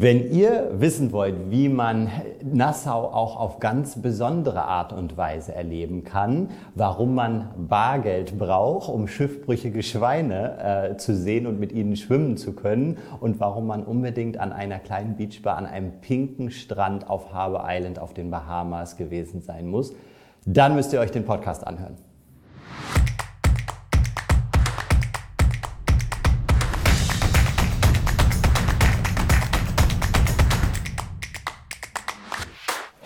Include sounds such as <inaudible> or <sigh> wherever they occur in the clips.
Wenn ihr wissen wollt, wie man Nassau auch auf ganz besondere Art und Weise erleben kann, warum man Bargeld braucht, um schiffbrüchige Schweine äh, zu sehen und mit ihnen schwimmen zu können und warum man unbedingt an einer kleinen Beachbar an einem pinken Strand auf Harbour Island auf den Bahamas gewesen sein muss, dann müsst ihr euch den Podcast anhören.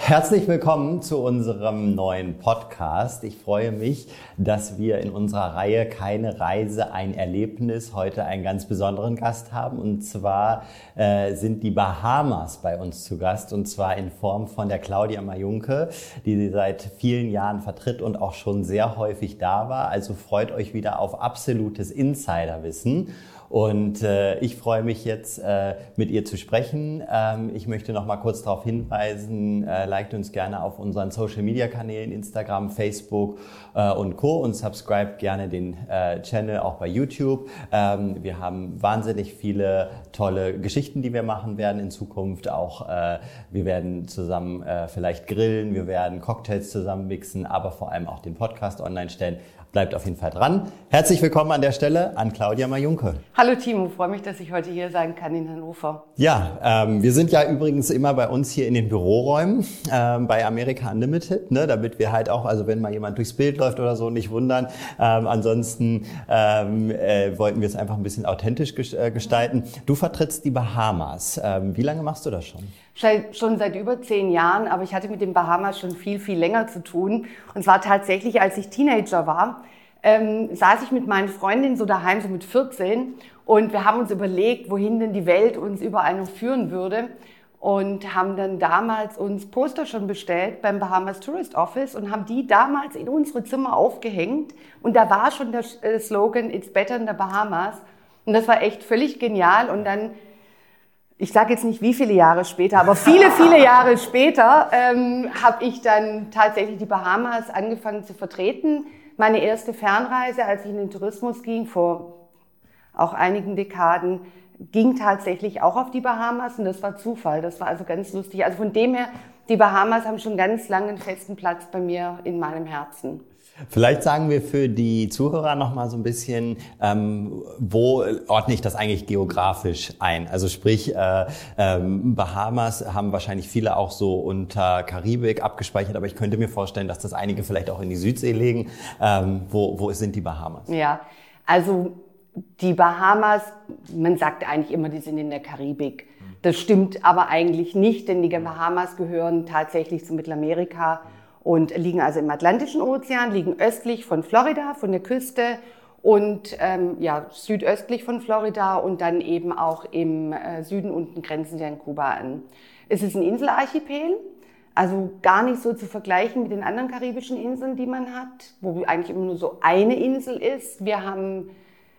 Herzlich willkommen zu unserem neuen Podcast. Ich freue mich, dass wir in unserer Reihe Keine Reise, ein Erlebnis heute einen ganz besonderen Gast haben. Und zwar äh, sind die Bahamas bei uns zu Gast und zwar in Form von der Claudia Majunke, die sie seit vielen Jahren vertritt und auch schon sehr häufig da war. Also freut euch wieder auf absolutes Insiderwissen. Und äh, ich freue mich jetzt, äh, mit ihr zu sprechen. Ähm, ich möchte noch mal kurz darauf hinweisen, äh, liked uns gerne auf unseren Social-Media-Kanälen, Instagram, Facebook äh, und Co. Und subscribe gerne den äh, Channel auch bei YouTube. Ähm, wir haben wahnsinnig viele tolle Geschichten, die wir machen werden in Zukunft. Auch äh, wir werden zusammen äh, vielleicht grillen, wir werden Cocktails zusammen mixen, aber vor allem auch den Podcast online stellen. Bleibt auf jeden Fall dran. Herzlich willkommen an der Stelle an Claudia Majunke. Hallo Timo, freue mich, dass ich heute hier sein kann in Hannover. Ja, ähm, wir sind ja übrigens immer bei uns hier in den Büroräumen ähm, bei America Unlimited, ne, damit wir halt auch, also wenn mal jemand durchs Bild läuft oder so, nicht wundern. Ähm, ansonsten ähm, äh, wollten wir es einfach ein bisschen authentisch äh, gestalten. Du vertrittst die Bahamas. Ähm, wie lange machst du das schon? Schon seit über zehn Jahren, aber ich hatte mit den Bahamas schon viel, viel länger zu tun. Und zwar tatsächlich, als ich Teenager war, ähm, saß ich mit meinen Freundinnen so daheim, so mit 14, und wir haben uns überlegt, wohin denn die Welt uns überall noch führen würde. Und haben dann damals uns Poster schon bestellt beim Bahamas Tourist Office und haben die damals in unsere Zimmer aufgehängt. Und da war schon der äh, Slogan It's better in the Bahamas. Und das war echt völlig genial. Und dann ich sage jetzt nicht wie viele Jahre später, aber viele, viele Jahre später ähm, habe ich dann tatsächlich die Bahamas angefangen zu vertreten. Meine erste Fernreise, als ich in den Tourismus ging, vor auch einigen Dekaden, ging tatsächlich auch auf die Bahamas und das war Zufall. Das war also ganz lustig. Also von dem her, die Bahamas haben schon ganz lange einen festen Platz bei mir in meinem Herzen. Vielleicht sagen wir für die Zuhörer noch mal so ein bisschen, ähm, wo ordne ich das eigentlich geografisch ein? Also sprich, äh, ähm, Bahamas haben wahrscheinlich viele auch so unter Karibik abgespeichert, aber ich könnte mir vorstellen, dass das einige vielleicht auch in die Südsee legen. Ähm, wo, wo sind die Bahamas? Ja, also die Bahamas, man sagt eigentlich immer, die sind in der Karibik. Das stimmt aber eigentlich nicht, denn die Bahamas gehören tatsächlich zu Mittelamerika und liegen also im Atlantischen Ozean, liegen östlich von Florida, von der Küste und ähm, ja, südöstlich von Florida und dann eben auch im äh, Süden unten grenzen sie an Kuba an. Es ist ein Inselarchipel, also gar nicht so zu vergleichen mit den anderen karibischen Inseln, die man hat, wo eigentlich immer nur so eine Insel ist. Wir haben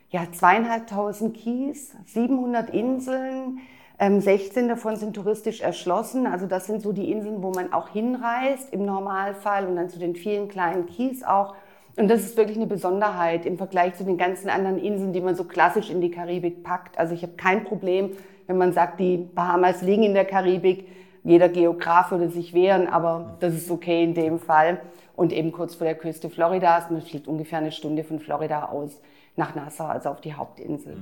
ja zweieinhalbtausend Kies, 700 Inseln, 16 ähm, davon sind touristisch erschlossen. Also das sind so die Inseln, wo man auch hinreist im Normalfall und dann zu den vielen kleinen Kies auch. Und das ist wirklich eine Besonderheit im Vergleich zu den ganzen anderen Inseln, die man so klassisch in die Karibik packt. Also ich habe kein Problem, wenn man sagt, die Bahamas liegen in der Karibik. Jeder Geograf würde sich wehren, aber das ist okay in dem Fall. Und eben kurz vor der Küste Floridas, man fliegt ungefähr eine Stunde von Florida aus nach Nassau, also auf die Hauptinsel.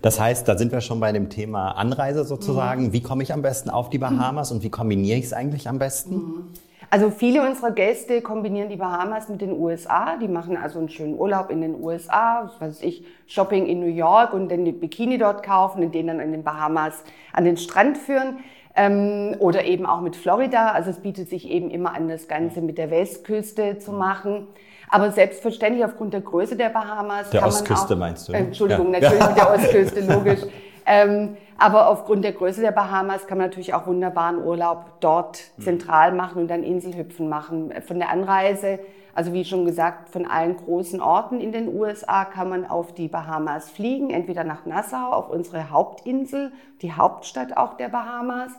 Das heißt, da sind wir schon bei dem Thema Anreise sozusagen. Mhm. Wie komme ich am besten auf die Bahamas mhm. und wie kombiniere ich es eigentlich am besten? Mhm. Also viele unserer Gäste kombinieren die Bahamas mit den USA. Die machen also einen schönen Urlaub in den USA, was weiß ich, Shopping in New York und dann die Bikini dort kaufen und den dann in den Bahamas an den Strand führen. Ähm, oder eben auch mit Florida. Also es bietet sich eben immer an, das Ganze mit der Westküste zu machen. Aber selbstverständlich aufgrund der Größe der Bahamas. Der Ostküste auch, meinst du? Ne? Entschuldigung, ja. natürlich mit der <laughs> Ostküste, logisch. Ähm, aber aufgrund der Größe der Bahamas kann man natürlich auch wunderbaren Urlaub dort mhm. zentral machen und dann Inselhüpfen machen. Von der Anreise, also wie schon gesagt, von allen großen Orten in den USA kann man auf die Bahamas fliegen, entweder nach Nassau, auf unsere Hauptinsel, die Hauptstadt auch der Bahamas.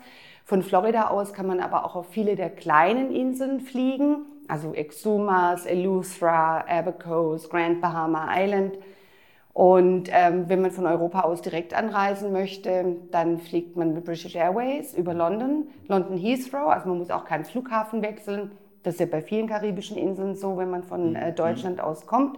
Von Florida aus kann man aber auch auf viele der kleinen Inseln fliegen also Exumas, Eleuthera, Abacos, Grand Bahama Island. Und ähm, wenn man von Europa aus direkt anreisen möchte, dann fliegt man mit British Airways über London, London Heathrow. Also man muss auch keinen Flughafen wechseln. Das ist ja bei vielen karibischen Inseln so, wenn man von äh, Deutschland aus kommt.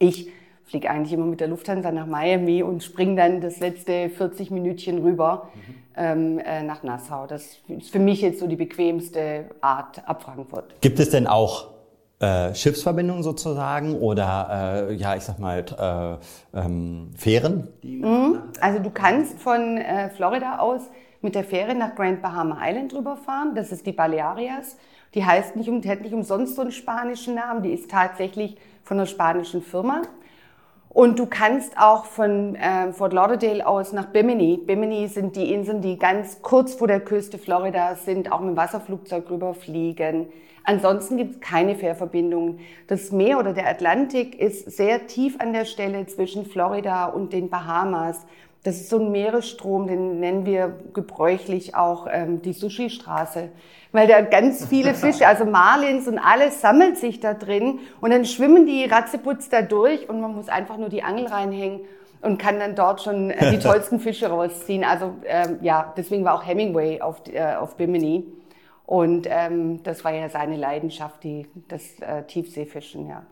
Ich fliege eigentlich immer mit der Lufthansa nach Miami und springe dann das letzte 40 Minütchen rüber mhm. ähm, äh, nach Nassau. Das ist für mich jetzt so die bequemste Art ab Frankfurt. Gibt es denn auch äh, Schiffsverbindungen sozusagen oder äh, ja, ich sag mal äh, ähm, Fähren? Mhm. Also du kannst von äh, Florida aus mit der Fähre nach Grand Bahama Island rüberfahren. Das ist die Balearias. Die heißt nicht, um, hat nicht umsonst so einen spanischen Namen. Die ist tatsächlich von einer spanischen Firma. Und du kannst auch von äh, Fort Lauderdale aus nach Bimini. Bimini sind die Inseln, die ganz kurz vor der Küste Floridas sind, auch mit dem Wasserflugzeug rüberfliegen. Ansonsten gibt es keine Fährverbindungen. Das Meer oder der Atlantik ist sehr tief an der Stelle zwischen Florida und den Bahamas. Das ist so ein Meeresstrom, den nennen wir gebräuchlich auch ähm, die Sushi-Straße weil da ganz viele <laughs> Fische, also Marlins und alles sammelt sich da drin und dann schwimmen die Ratzeputz da durch und man muss einfach nur die Angel reinhängen und kann dann dort schon äh, die <laughs> tollsten Fische rausziehen. Also ähm, ja, deswegen war auch Hemingway auf, äh, auf Bimini. Und ähm, das war ja seine Leidenschaft, die, das äh, Tiefseefischen, ja.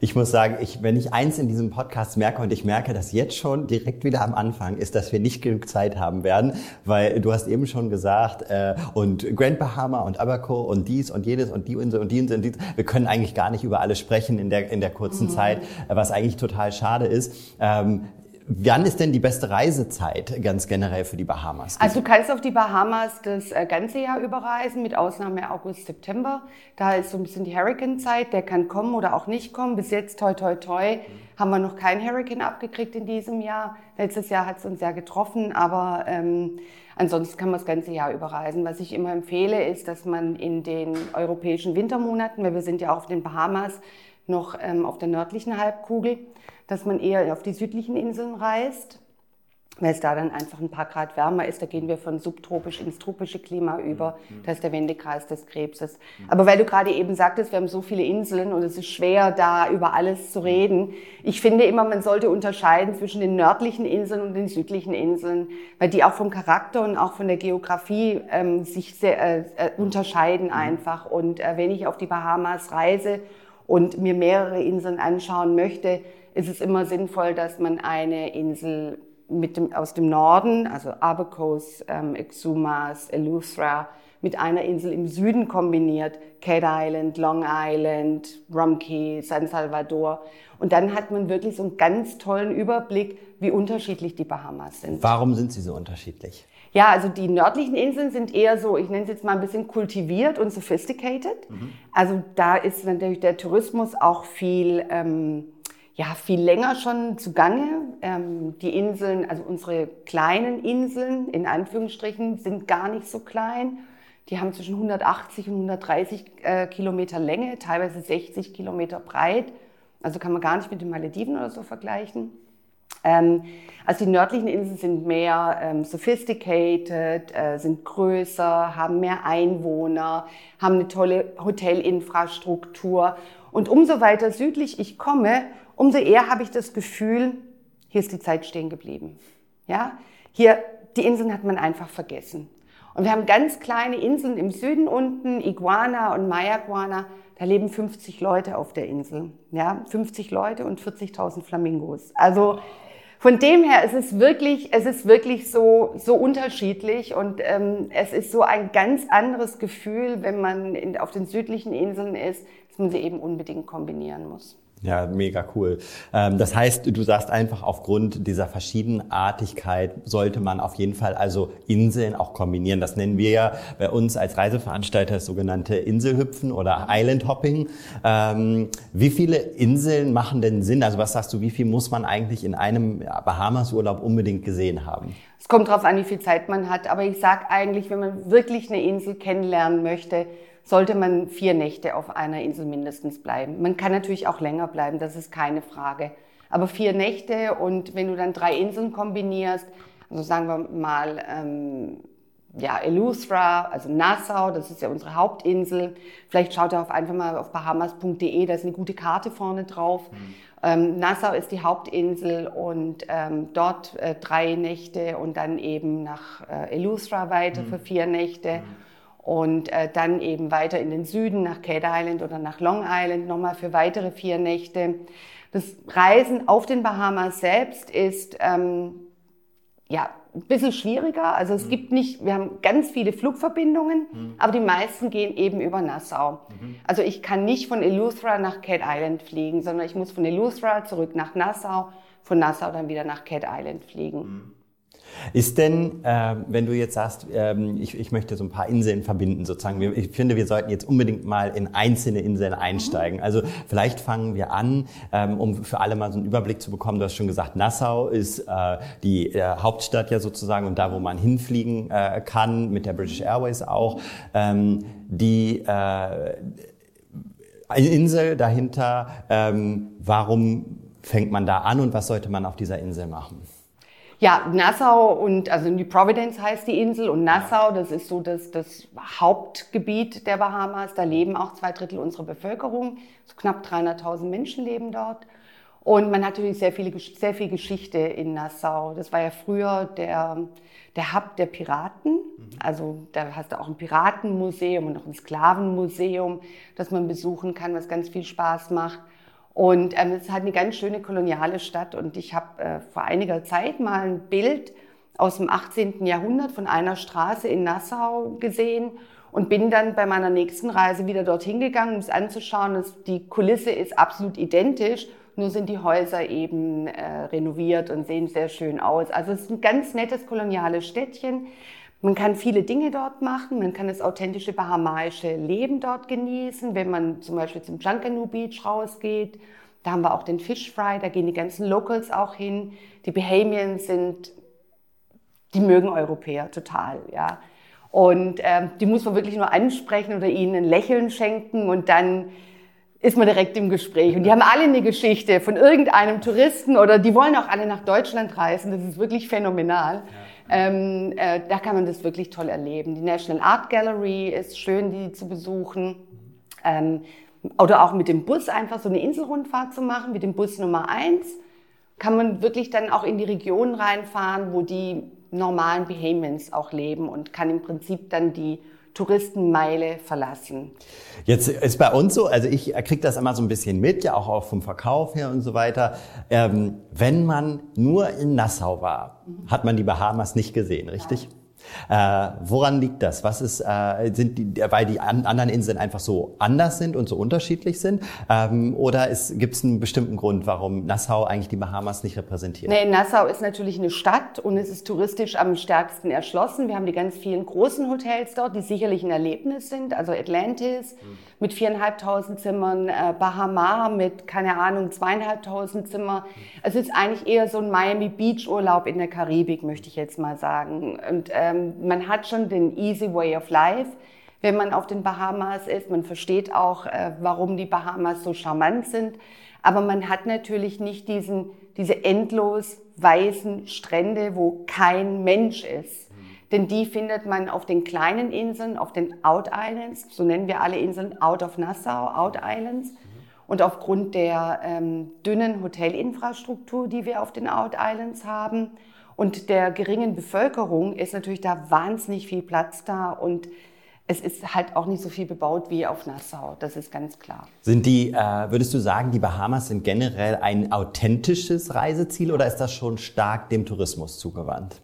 Ich muss sagen, ich, wenn ich eins in diesem Podcast merke und ich merke das jetzt schon direkt wieder am Anfang, ist, dass wir nicht genug Zeit haben werden, weil du hast eben schon gesagt, äh, und Grand Bahama und Abaco und dies und jedes und die Insel und die Insel und dies, wir können eigentlich gar nicht über alles sprechen in der, in der kurzen mhm. Zeit, was eigentlich total schade ist. Ähm, Wann ist denn die beste Reisezeit ganz generell für die Bahamas? Also du kannst auf die Bahamas das äh, ganze Jahr überreisen, mit Ausnahme August, September. Da ist so ein bisschen die Hurricane-Zeit, der kann kommen oder auch nicht kommen. Bis jetzt, toi, toi, toi, haben wir noch keinen Hurricane abgekriegt in diesem Jahr. Letztes Jahr hat es uns sehr getroffen, aber ähm, ansonsten kann man das ganze Jahr überreisen. Was ich immer empfehle, ist, dass man in den europäischen Wintermonaten, weil wir sind ja auch auf den Bahamas, noch ähm, auf der nördlichen Halbkugel, dass man eher auf die südlichen Inseln reist, weil es da dann einfach ein paar Grad wärmer ist. Da gehen wir von subtropisch ins tropische Klima über. Mhm. Das ist der Wendekreis des Krebses. Mhm. Aber weil du gerade eben sagtest, wir haben so viele Inseln und es ist schwer, da über alles zu reden. Ich finde immer, man sollte unterscheiden zwischen den nördlichen Inseln und den südlichen Inseln, weil die auch vom Charakter und auch von der Geografie ähm, sich sehr äh, äh unterscheiden mhm. einfach. Und äh, wenn ich auf die Bahamas reise und mir mehrere Inseln anschauen möchte, ist es immer sinnvoll, dass man eine Insel mit dem, aus dem Norden, also Abacos, ähm, Exumas, Eleuthera, mit einer Insel im Süden kombiniert. Cat Island, Long Island, Rumkey, San Salvador. Und dann hat man wirklich so einen ganz tollen Überblick, wie unterschiedlich die Bahamas sind. Warum sind sie so unterschiedlich? Ja, also die nördlichen Inseln sind eher so, ich nenne es jetzt mal ein bisschen kultiviert und sophisticated. Mhm. Also da ist natürlich der Tourismus auch viel, ähm, ja, viel länger schon zugange. Ähm, die Inseln, also unsere kleinen Inseln, in Anführungsstrichen, sind gar nicht so klein. Die haben zwischen 180 und 130 äh, Kilometer Länge, teilweise 60 Kilometer breit. Also kann man gar nicht mit den Malediven oder so vergleichen. Ähm, also die nördlichen Inseln sind mehr ähm, sophisticated, äh, sind größer, haben mehr Einwohner, haben eine tolle Hotelinfrastruktur. Und umso weiter südlich ich komme, umso eher habe ich das Gefühl, hier ist die Zeit stehen geblieben. Ja, hier die Inseln hat man einfach vergessen. Und wir haben ganz kleine Inseln im Süden unten, Iguana und Mayaguana. Da leben 50 Leute auf der Insel. Ja, 50 Leute und 40.000 Flamingos. Also von dem her, es ist wirklich, es ist wirklich so, so unterschiedlich und ähm, es ist so ein ganz anderes Gefühl, wenn man in, auf den südlichen Inseln ist, dass man sie eben unbedingt kombinieren muss. Ja, mega cool. Ähm, das heißt, du sagst einfach, aufgrund dieser Verschiedenartigkeit sollte man auf jeden Fall also Inseln auch kombinieren. Das nennen wir ja bei uns als Reiseveranstalter das sogenannte Inselhüpfen oder Island Hopping. Ähm, wie viele Inseln machen denn Sinn? Also was sagst du, wie viel muss man eigentlich in einem Bahamas-Urlaub unbedingt gesehen haben? Es kommt darauf an, wie viel Zeit man hat. Aber ich sage eigentlich, wenn man wirklich eine Insel kennenlernen möchte, sollte man vier Nächte auf einer Insel mindestens bleiben. Man kann natürlich auch länger bleiben, das ist keine Frage. Aber vier Nächte und wenn du dann drei Inseln kombinierst, also sagen wir mal ähm, ja, Eleuthera, also Nassau, das ist ja unsere Hauptinsel. Vielleicht schaut ihr auf einfach mal auf bahamas.de, da ist eine gute Karte vorne drauf. Mhm. Ähm, Nassau ist die Hauptinsel und ähm, dort äh, drei Nächte und dann eben nach äh, Eleuthera weiter mhm. für vier Nächte. Mhm. Und äh, dann eben weiter in den Süden nach Cade Island oder nach Long Island nochmal für weitere vier Nächte. Das Reisen auf den Bahamas selbst ist ähm, ja ein bisschen schwieriger. Also es mhm. gibt nicht, wir haben ganz viele Flugverbindungen, mhm. aber die meisten gehen eben über Nassau. Mhm. Also ich kann nicht von Eleuthera nach Cat Island fliegen, sondern ich muss von Eleuthera zurück nach Nassau, von Nassau dann wieder nach Cat Island fliegen. Ist denn, äh, wenn du jetzt sagst, ähm, ich, ich möchte so ein paar Inseln verbinden sozusagen, ich finde, wir sollten jetzt unbedingt mal in einzelne Inseln einsteigen. Also vielleicht fangen wir an, ähm, um für alle mal so einen Überblick zu bekommen. Du hast schon gesagt, Nassau ist äh, die äh, Hauptstadt ja sozusagen und da, wo man hinfliegen äh, kann, mit der British Airways auch. Ähm, die äh, Insel dahinter, ähm, warum fängt man da an und was sollte man auf dieser Insel machen? Ja, Nassau und also New Providence heißt die Insel und Nassau, das ist so das, das Hauptgebiet der Bahamas. Da leben auch zwei Drittel unserer Bevölkerung. So knapp 300.000 Menschen leben dort. Und man hat natürlich sehr, viele, sehr viel Geschichte in Nassau. Das war ja früher der, der Hub der Piraten. Also da hast du auch ein Piratenmuseum und noch ein Sklavenmuseum, das man besuchen kann, was ganz viel Spaß macht. Und ähm, es halt eine ganz schöne koloniale Stadt. Und ich habe äh, vor einiger Zeit mal ein Bild aus dem 18. Jahrhundert von einer Straße in Nassau gesehen und bin dann bei meiner nächsten Reise wieder dorthin gegangen, um es anzuschauen. Das, die Kulisse ist absolut identisch, nur sind die Häuser eben äh, renoviert und sehen sehr schön aus. Also es ist ein ganz nettes koloniales Städtchen. Man kann viele Dinge dort machen. Man kann das authentische bahamaische Leben dort genießen, wenn man zum Beispiel zum Junkanoo Beach rausgeht. Da haben wir auch den Fish Fry, da gehen die ganzen Locals auch hin. Die Bahamians sind, die mögen Europäer total, ja. Und ähm, die muss man wirklich nur ansprechen oder ihnen ein Lächeln schenken und dann ist man direkt im Gespräch. Und die haben alle eine Geschichte von irgendeinem Touristen oder die wollen auch alle nach Deutschland reisen. Das ist wirklich phänomenal. Ja. Ähm, äh, da kann man das wirklich toll erleben. Die National Art Gallery ist schön, die zu besuchen. Ähm, oder auch mit dem Bus einfach so eine Inselrundfahrt zu machen, mit dem Bus Nummer eins kann man wirklich dann auch in die Regionen reinfahren, wo die normalen Bahamians auch leben und kann im Prinzip dann die Touristenmeile verlassen. Jetzt ist bei uns so, also ich kriege das immer so ein bisschen mit, ja auch vom Verkauf her und so weiter. Ähm, wenn man nur in Nassau war, hat man die Bahamas nicht gesehen, richtig? Ja. Äh, woran liegt das? Was ist, äh, sind die, weil die an, anderen Inseln einfach so anders sind und so unterschiedlich sind? Ähm, oder gibt es einen bestimmten Grund, warum Nassau eigentlich die Bahamas nicht repräsentiert? Nee, Nassau ist natürlich eine Stadt und es ist touristisch am stärksten erschlossen. Wir haben die ganz vielen großen Hotels dort, die sicherlich ein Erlebnis sind. Also Atlantis mhm. mit viereinhalbtausend Zimmern, äh, Bahama mit, keine Ahnung, zweieinhalbtausend Zimmer. Es ist eigentlich eher so ein Miami Beach Urlaub in der Karibik, möchte ich jetzt mal sagen. Und ähm, man hat schon den easy way of life, wenn man auf den Bahamas ist. Man versteht auch, äh, warum die Bahamas so charmant sind. Aber man hat natürlich nicht diesen, diese endlos weißen Strände, wo kein Mensch ist. Denn die findet man auf den kleinen Inseln, auf den Out Islands, so nennen wir alle Inseln Out of Nassau, Out Islands. Und aufgrund der ähm, dünnen Hotelinfrastruktur, die wir auf den Out Islands haben, und der geringen Bevölkerung ist natürlich da wahnsinnig viel Platz da und es ist halt auch nicht so viel bebaut wie auf Nassau, das ist ganz klar. Sind die, äh, würdest du sagen, die Bahamas sind generell ein authentisches Reiseziel oder ist das schon stark dem Tourismus zugewandt?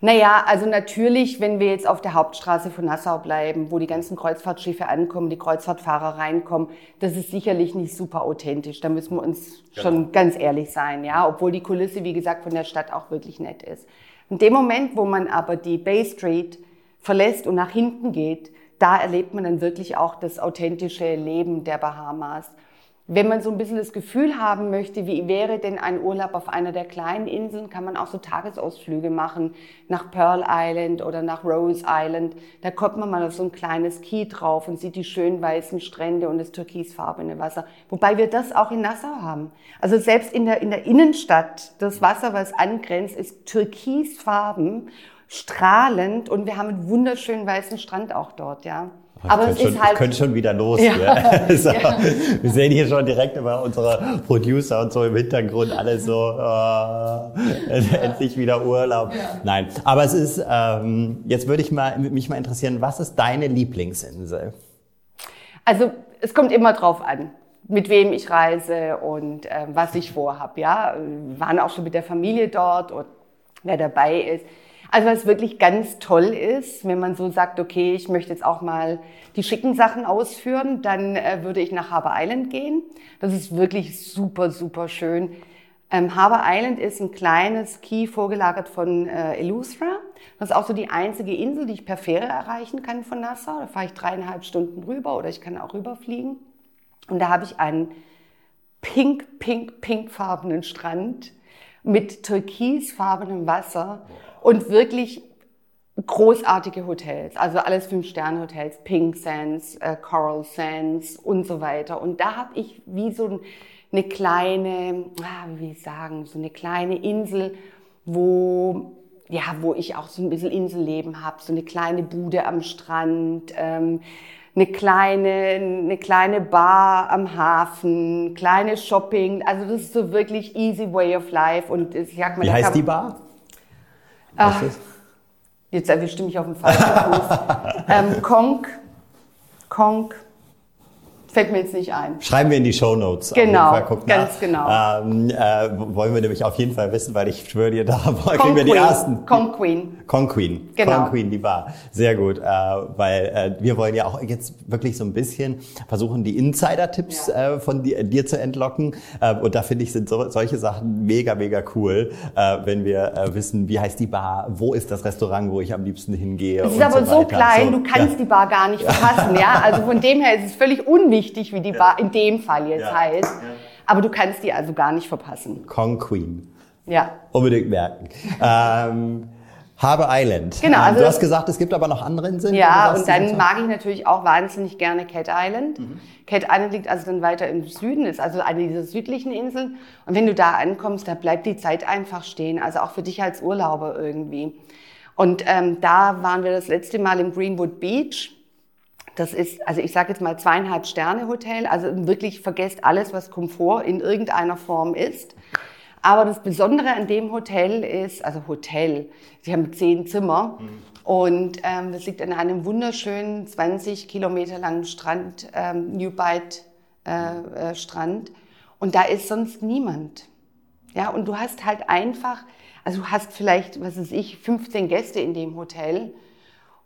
Naja, also natürlich, wenn wir jetzt auf der Hauptstraße von Nassau bleiben, wo die ganzen Kreuzfahrtschiffe ankommen, die Kreuzfahrtfahrer reinkommen, das ist sicherlich nicht super authentisch. Da müssen wir uns genau. schon ganz ehrlich sein, ja, obwohl die Kulisse, wie gesagt, von der Stadt auch wirklich nett ist. In dem Moment, wo man aber die Bay Street verlässt und nach hinten geht, da erlebt man dann wirklich auch das authentische Leben der Bahamas. Wenn man so ein bisschen das Gefühl haben möchte, wie wäre denn ein Urlaub auf einer der kleinen Inseln, kann man auch so Tagesausflüge machen nach Pearl Island oder nach Rose Island. Da kommt man mal auf so ein kleines Key drauf und sieht die schönen weißen Strände und das türkisfarbene Wasser. Wobei wir das auch in Nassau haben. Also selbst in der, in der Innenstadt, das Wasser, was angrenzt, ist türkisfarben strahlend und wir haben einen wunderschönen weißen Strand auch dort, ja. Aber es ist halt. könnte schon wieder los. Ja. Ne? <laughs> so, ja. Wir sehen hier schon direkt immer unsere Producer und so im Hintergrund alle so äh, <laughs> endlich wieder Urlaub. Ja. Nein, aber es ist. Ähm, jetzt würde ich mal mich mal interessieren, was ist deine Lieblingsinsel? Also es kommt immer drauf an mit wem ich reise und äh, was ich vorhab. Ja, wir waren auch schon mit der Familie dort und wer dabei ist. Also was wirklich ganz toll ist, wenn man so sagt, okay, ich möchte jetzt auch mal die schicken Sachen ausführen, dann äh, würde ich nach Harbour Island gehen. Das ist wirklich super, super schön. Ähm, Harbour Island ist ein kleines Key vorgelagert von äh, Eleuthera. Das ist auch so die einzige Insel, die ich per Fähre erreichen kann von Nassau. Da fahre ich dreieinhalb Stunden rüber oder ich kann auch rüberfliegen. Und da habe ich einen pink, pink, pinkfarbenen Strand mit türkisfarbenem Wasser und wirklich großartige Hotels, also alles Fünf-Sterne-Hotels, Pink Sands, äh, Coral Sands und so weiter. Und da habe ich wie so eine kleine, ah, wie will ich sagen, so eine kleine Insel, wo ja, wo ich auch so ein bisschen Inselleben habe, so eine kleine Bude am Strand, ähm, eine kleine, eine kleine Bar am Hafen, kleine Shopping. Also das ist so wirklich easy way of life. Und ich sag mal, Wie heißt die Bar? Ach, jetzt erwischte mich auf dem falschen Fuß. <laughs> ähm, Konk, Konk, Fällt mir jetzt nicht ein. Schreiben wir in die Show Notes. Genau, ganz genau. Ähm, äh, wollen wir nämlich auf jeden Fall wissen, weil ich schwöre dir, <laughs> da kriegen wir die ersten. Conqueen. Conqueen. Genau. Conqueen, die Bar. Sehr gut, äh, weil äh, wir wollen ja auch jetzt wirklich so ein bisschen versuchen, die Insider-Tipps ja. äh, von dir, dir, zu entlocken. Äh, und da finde ich, sind so, solche Sachen mega, mega cool, äh, wenn wir wissen, wie heißt die Bar, wo ist das Restaurant, wo ich am liebsten hingehe. Es ist aber so, so klein, so, du kannst ja. die Bar gar nicht verpassen. ja, also von dem her ist es völlig unwichtig wichtig, wie die ja. Bar in dem Fall jetzt ja. heißt. Ja. Aber du kannst die also gar nicht verpassen. Kong Queen. Ja. Unbedingt merken. ähm, Harbour Island. Genau. Ähm, also du hast gesagt, es gibt aber noch andere Inseln. Ja, und dann mag ich natürlich auch wahnsinnig gerne Cat Island. Mhm. Cat Island liegt also dann weiter im Süden, ist also eine dieser südlichen Inseln. Und wenn du da ankommst, da bleibt die Zeit einfach stehen. Also auch für dich als Urlauber irgendwie. Und ähm, da waren wir das letzte Mal im Greenwood Beach. Das ist, also ich sage jetzt mal zweieinhalb Sterne Hotel. Also wirklich vergesst alles, was Komfort in irgendeiner Form ist. Aber das Besondere an dem Hotel ist, also Hotel, sie haben zehn Zimmer mhm. und ähm, das liegt an einem wunderschönen 20 Kilometer langen Strand, ähm, New Bight äh, äh, Strand. Und da ist sonst niemand. Ja, und du hast halt einfach, also du hast vielleicht, was weiß ich, 15 Gäste in dem Hotel.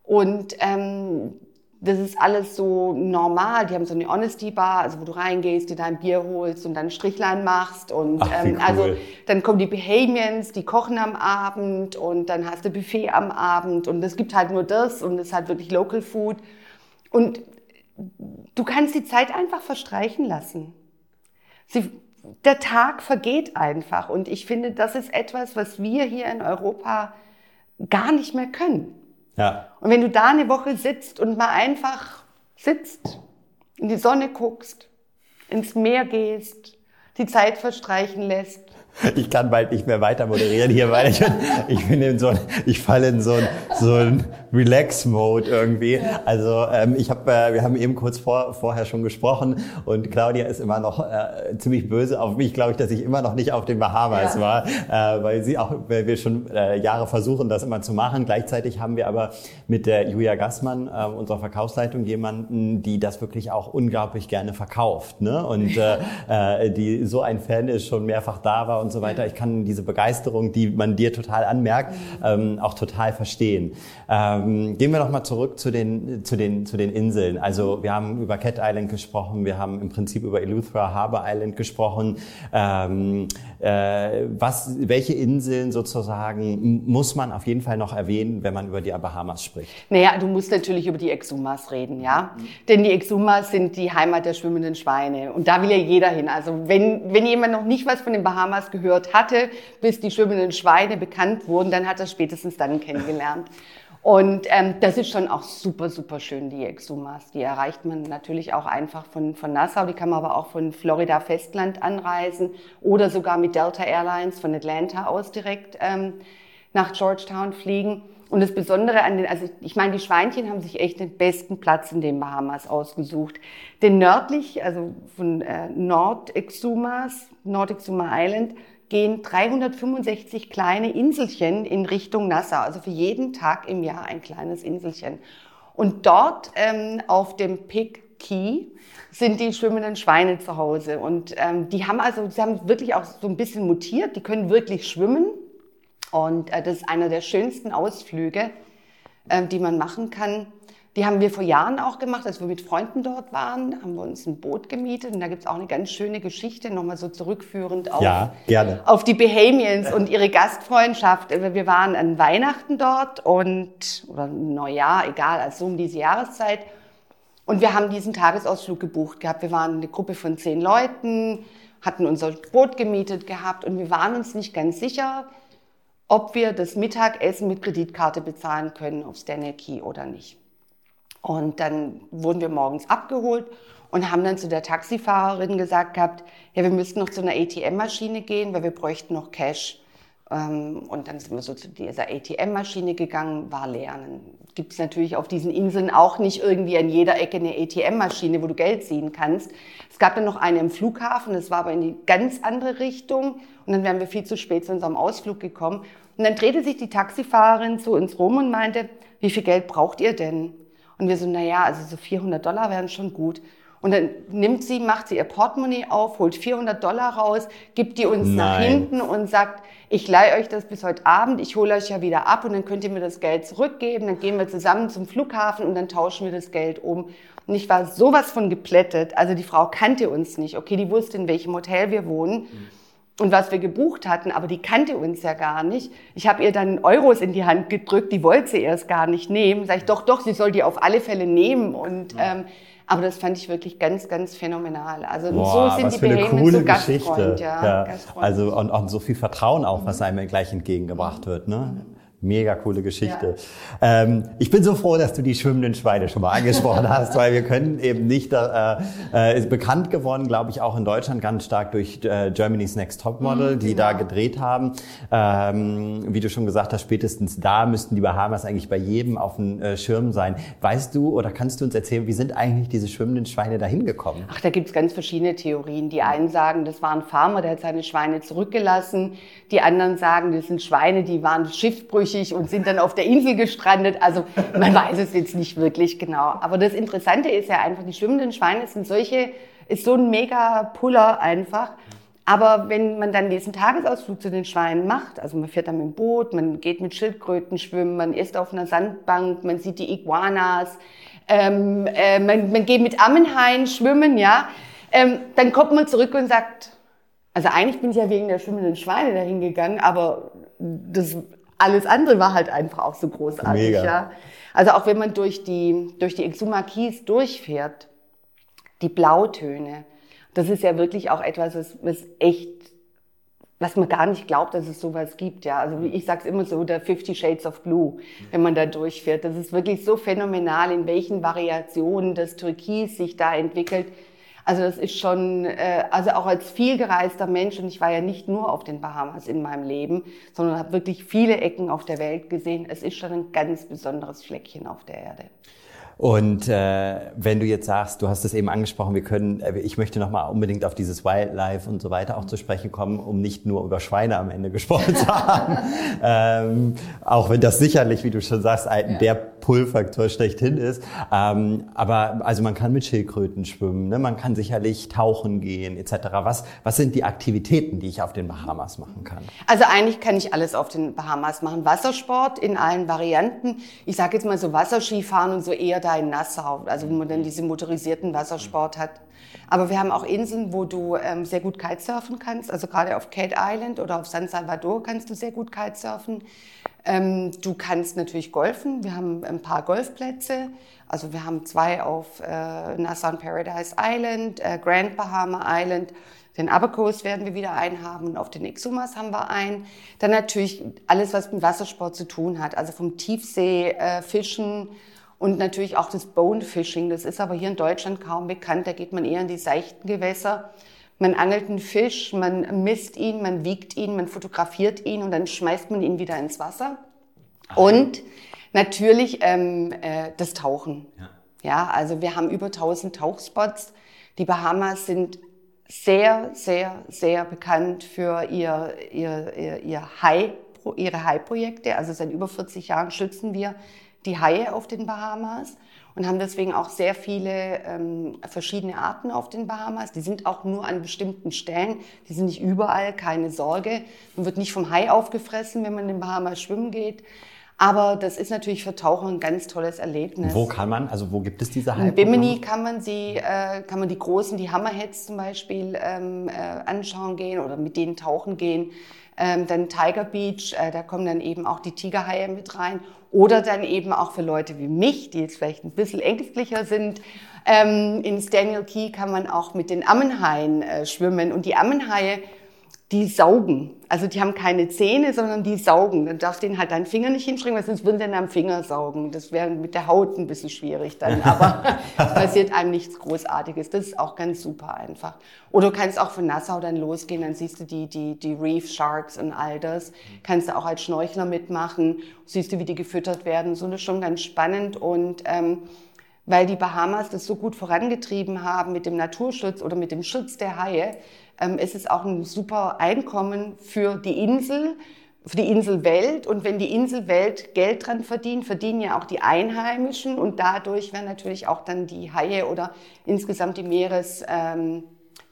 Und ähm, das ist alles so normal. Die haben so eine Honesty Bar, also wo du reingehst, dir dein Bier holst und dann Strichlein machst und Ach, ähm, cool. also dann kommen die Bahamians, die kochen am Abend und dann hast du Buffet am Abend und es gibt halt nur das und es ist halt wirklich Local Food und du kannst die Zeit einfach verstreichen lassen. Sie, der Tag vergeht einfach und ich finde, das ist etwas, was wir hier in Europa gar nicht mehr können. Ja. Und wenn du da eine Woche sitzt und mal einfach sitzt, in die Sonne guckst, ins Meer gehst, die Zeit verstreichen lässt, ich kann bald nicht mehr weiter moderieren hier, weil ich, ich bin in so ein, ich falle in so ein, so ein Relax-Mode irgendwie. Also ähm, ich habe, äh, wir haben eben kurz vor, vorher schon gesprochen und Claudia ist immer noch äh, ziemlich böse auf mich, glaube ich, dass ich immer noch nicht auf den Bahamas ja. war, äh, weil sie auch, weil wir schon äh, Jahre versuchen, das immer zu machen. Gleichzeitig haben wir aber mit der Julia Gassmann, äh, unserer Verkaufsleitung, jemanden, die das wirklich auch unglaublich gerne verkauft, ne? Und äh, <laughs> äh, die so ein Fan ist, schon mehrfach da war und so weiter. Ich kann diese Begeisterung, die man dir total anmerkt, ähm, auch total verstehen. Ähm, gehen wir noch mal zurück zu den, zu, den, zu den Inseln. Also wir haben über Cat Island gesprochen, wir haben im Prinzip über Eleuthera Harbour Island gesprochen. Ähm, äh, was, welche Inseln sozusagen muss man auf jeden Fall noch erwähnen, wenn man über die Bahamas spricht? Naja, du musst natürlich über die Exumas reden, ja. Mhm. Denn die Exumas sind die Heimat der schwimmenden Schweine. Und da will ja jeder hin. Also wenn, wenn jemand noch nicht was von den Bahamas gehört hatte, bis die schwimmenden Schweine bekannt wurden, dann hat er spätestens dann kennengelernt. Und ähm, das ist schon auch super, super schön, die Exumas. Die erreicht man natürlich auch einfach von, von Nassau. Die kann man aber auch von Florida Festland anreisen oder sogar mit Delta Airlines von Atlanta aus direkt ähm, nach Georgetown fliegen. Und das Besondere an den, also ich meine, die Schweinchen haben sich echt den besten Platz in den Bahamas ausgesucht. Denn nördlich, also von äh, Nord-Exumas, Nord-Exuma Island, gehen 365 kleine Inselchen in Richtung Nassau. Also für jeden Tag im Jahr ein kleines Inselchen. Und dort ähm, auf dem Pig Key sind die schwimmenden Schweine zu Hause. Und ähm, die haben also, sie haben wirklich auch so ein bisschen mutiert. Die können wirklich schwimmen. Und äh, das ist einer der schönsten Ausflüge, äh, die man machen kann. Die haben wir vor Jahren auch gemacht, als wir mit Freunden dort waren, haben wir uns ein Boot gemietet und da gibt es auch eine ganz schöne Geschichte, nochmal so zurückführend auf, ja, auf die Bahamians und ihre Gastfreundschaft. Wir waren an Weihnachten dort und, oder Neujahr, egal, also um diese Jahreszeit. Und wir haben diesen Tagesausflug gebucht gehabt. Wir waren eine Gruppe von zehn Leuten, hatten unser Boot gemietet gehabt und wir waren uns nicht ganz sicher, ob wir das Mittagessen mit Kreditkarte bezahlen können auf Stanley Key oder nicht. Und dann wurden wir morgens abgeholt und haben dann zu der Taxifahrerin gesagt gehabt, ja, wir müssten noch zu einer ATM-Maschine gehen, weil wir bräuchten noch Cash. Ähm, und dann sind wir so zu dieser ATM-Maschine gegangen, war leer. Dann gibt es natürlich auf diesen Inseln auch nicht irgendwie an jeder Ecke eine ATM-Maschine, wo du Geld ziehen kannst. Es gab dann noch eine im Flughafen, das war aber in die ganz andere Richtung. Und dann wären wir viel zu spät zu unserem Ausflug gekommen. Und dann drehte sich die Taxifahrerin zu uns rum und meinte, wie viel Geld braucht ihr denn? Und wir so, na ja, also so 400 Dollar wären schon gut. Und dann nimmt sie, macht sie ihr Portemonnaie auf, holt 400 Dollar raus, gibt die uns Nein. nach hinten und sagt, ich leihe euch das bis heute Abend, ich hole euch ja wieder ab und dann könnt ihr mir das Geld zurückgeben, dann gehen wir zusammen zum Flughafen und dann tauschen wir das Geld um. Und ich war sowas von geplättet. Also die Frau kannte uns nicht. Okay, die wusste, in welchem Hotel wir wohnen. Mhm und was wir gebucht hatten, aber die kannte uns ja gar nicht. Ich habe ihr dann Euros in die Hand gedrückt, die wollte sie erst gar nicht nehmen. Sag ich, doch, doch, sie soll die auf alle Fälle nehmen. Und ähm, aber das fand ich wirklich ganz, ganz phänomenal. Also Boah, so sind die coole so Geschichte. Gastfreund, ja, ja. Gastfreund. Also und auch so viel Vertrauen auch, was einem gleich entgegengebracht wird. Ne? Mega coole Geschichte. Ja. Ähm, ich bin so froh, dass du die schwimmenden Schweine schon mal angesprochen <laughs> hast, weil wir können eben nicht, äh, äh, ist bekannt geworden, glaube ich, auch in Deutschland ganz stark durch äh, Germany's Next Topmodel, mhm, die genau. da gedreht haben. Ähm, wie du schon gesagt hast, spätestens da müssten die Bahamas eigentlich bei jedem auf dem äh, Schirm sein. Weißt du oder kannst du uns erzählen, wie sind eigentlich diese schwimmenden Schweine dahin gekommen? Ach, da gibt's ganz verschiedene Theorien. Die einen sagen, das war ein Farmer, der hat seine Schweine zurückgelassen. Die anderen sagen, das sind Schweine, die waren schiffbrüchig flüchtig und sind dann auf der Insel gestrandet. Also man weiß es jetzt nicht wirklich genau. Aber das Interessante ist ja einfach, die schwimmenden Schweine sind solche, ist so ein mega Puller einfach. Aber wenn man dann diesen Tagesausflug zu den Schweinen macht, also man fährt dann mit dem Boot, man geht mit Schildkröten schwimmen, man ist auf einer Sandbank, man sieht die Iguanas, ähm, äh, man, man geht mit Ammenhaien schwimmen, ja, ähm, dann kommt man zurück und sagt, also eigentlich bin ich ja wegen der schwimmenden Schweine dahin gegangen, aber das alles andere war halt einfach auch so großartig. Mega. Ja. Also auch wenn man durch die, durch die Exuma Keys durchfährt, die Blautöne, das ist ja wirklich auch etwas, was, was echt, was man gar nicht glaubt, dass es sowas gibt. Ja, also ich sag's immer so, der Fifty Shades of Blue, wenn man da durchfährt. Das ist wirklich so phänomenal, in welchen Variationen das Türkis sich da entwickelt. Also das ist schon, äh, also auch als vielgereister Mensch, und ich war ja nicht nur auf den Bahamas in meinem Leben, sondern habe wirklich viele Ecken auf der Welt gesehen. Es ist schon ein ganz besonderes Fleckchen auf der Erde. Und äh, wenn du jetzt sagst, du hast es eben angesprochen, wir können, äh, ich möchte nochmal unbedingt auf dieses Wildlife und so weiter auch zu sprechen kommen, um nicht nur über Schweine am Ende <laughs> gesprochen zu haben. ähm, auch wenn das sicherlich, wie du schon sagst, ein, ja. der Pull-Faktor schlechthin ist. Ähm, aber also man kann mit Schildkröten schwimmen, ne? man kann sicherlich tauchen gehen etc. Was, was sind die Aktivitäten, die ich auf den Bahamas machen kann? Also eigentlich kann ich alles auf den Bahamas machen. Wassersport in allen Varianten. Ich sage jetzt mal so Wasserskifahren und so eher da in Nassau, also wo man dann diese motorisierten Wassersport hat. Aber wir haben auch Inseln, wo du ähm, sehr gut Kitesurfen kannst. Also gerade auf Cade Island oder auf San Salvador kannst du sehr gut Kitesurfen. Ähm, du kannst natürlich golfen. Wir haben ein paar Golfplätze. Also wir haben zwei auf äh, Nassau Paradise Island, äh, Grand Bahama Island. Den Abacos werden wir wieder einhaben und auf den Exumas haben wir einen. Dann natürlich alles, was mit Wassersport zu tun hat. Also vom Tiefsee, äh, Fischen, und natürlich auch das Bonefishing, das ist aber hier in Deutschland kaum bekannt. Da geht man eher in die seichten Gewässer. Man angelt einen Fisch, man misst ihn, man wiegt ihn, man fotografiert ihn und dann schmeißt man ihn wieder ins Wasser. Und natürlich ähm, äh, das Tauchen. Ja. ja, also wir haben über 1000 Tauchspots. Die Bahamas sind sehr, sehr, sehr bekannt für ihr, ihr, ihr, ihr Hai, ihre Hai-Projekte. Also seit über 40 Jahren schützen wir die Haie auf den Bahamas und haben deswegen auch sehr viele ähm, verschiedene Arten auf den Bahamas. Die sind auch nur an bestimmten Stellen, die sind nicht überall, keine Sorge. Man wird nicht vom Hai aufgefressen, wenn man in den Bahamas schwimmen geht. Aber das ist natürlich für Taucher ein ganz tolles Erlebnis. Wo kann man, also wo gibt es diese Hai? In Bimini kann man sie, äh, kann man die großen, die Hammerheads zum Beispiel ähm, äh, anschauen gehen oder mit denen tauchen gehen. Ähm, dann Tiger Beach, äh, da kommen dann eben auch die Tigerhaie mit rein. Oder dann eben auch für Leute wie mich, die jetzt vielleicht ein bisschen ängstlicher sind. Ähm, ins Daniel Key kann man auch mit den Ammenhaien äh, schwimmen. Und die Ammenhaie, die saugen. Also die haben keine Zähne, sondern die saugen. Dann darfst du denen halt deinen Finger nicht hinstrecken, weil sonst würden die dann am Finger saugen. Das wäre mit der Haut ein bisschen schwierig dann. <laughs> Aber es passiert einem nichts Großartiges. Das ist auch ganz super einfach. Oder du kannst auch von Nassau dann losgehen, dann siehst du die, die, die Reef Sharks und all das. Kannst du auch als Schnorchler mitmachen. Siehst du, wie die gefüttert werden. So das ist schon ganz spannend und, ähm, weil die Bahamas das so gut vorangetrieben haben mit dem Naturschutz oder mit dem Schutz der Haie, ähm, ist auch ein super Einkommen für die Insel, für die Inselwelt. Und wenn die Inselwelt Geld dran verdient, verdienen ja auch die Einheimischen und dadurch werden natürlich auch dann die Haie oder insgesamt die Meeres... Ähm,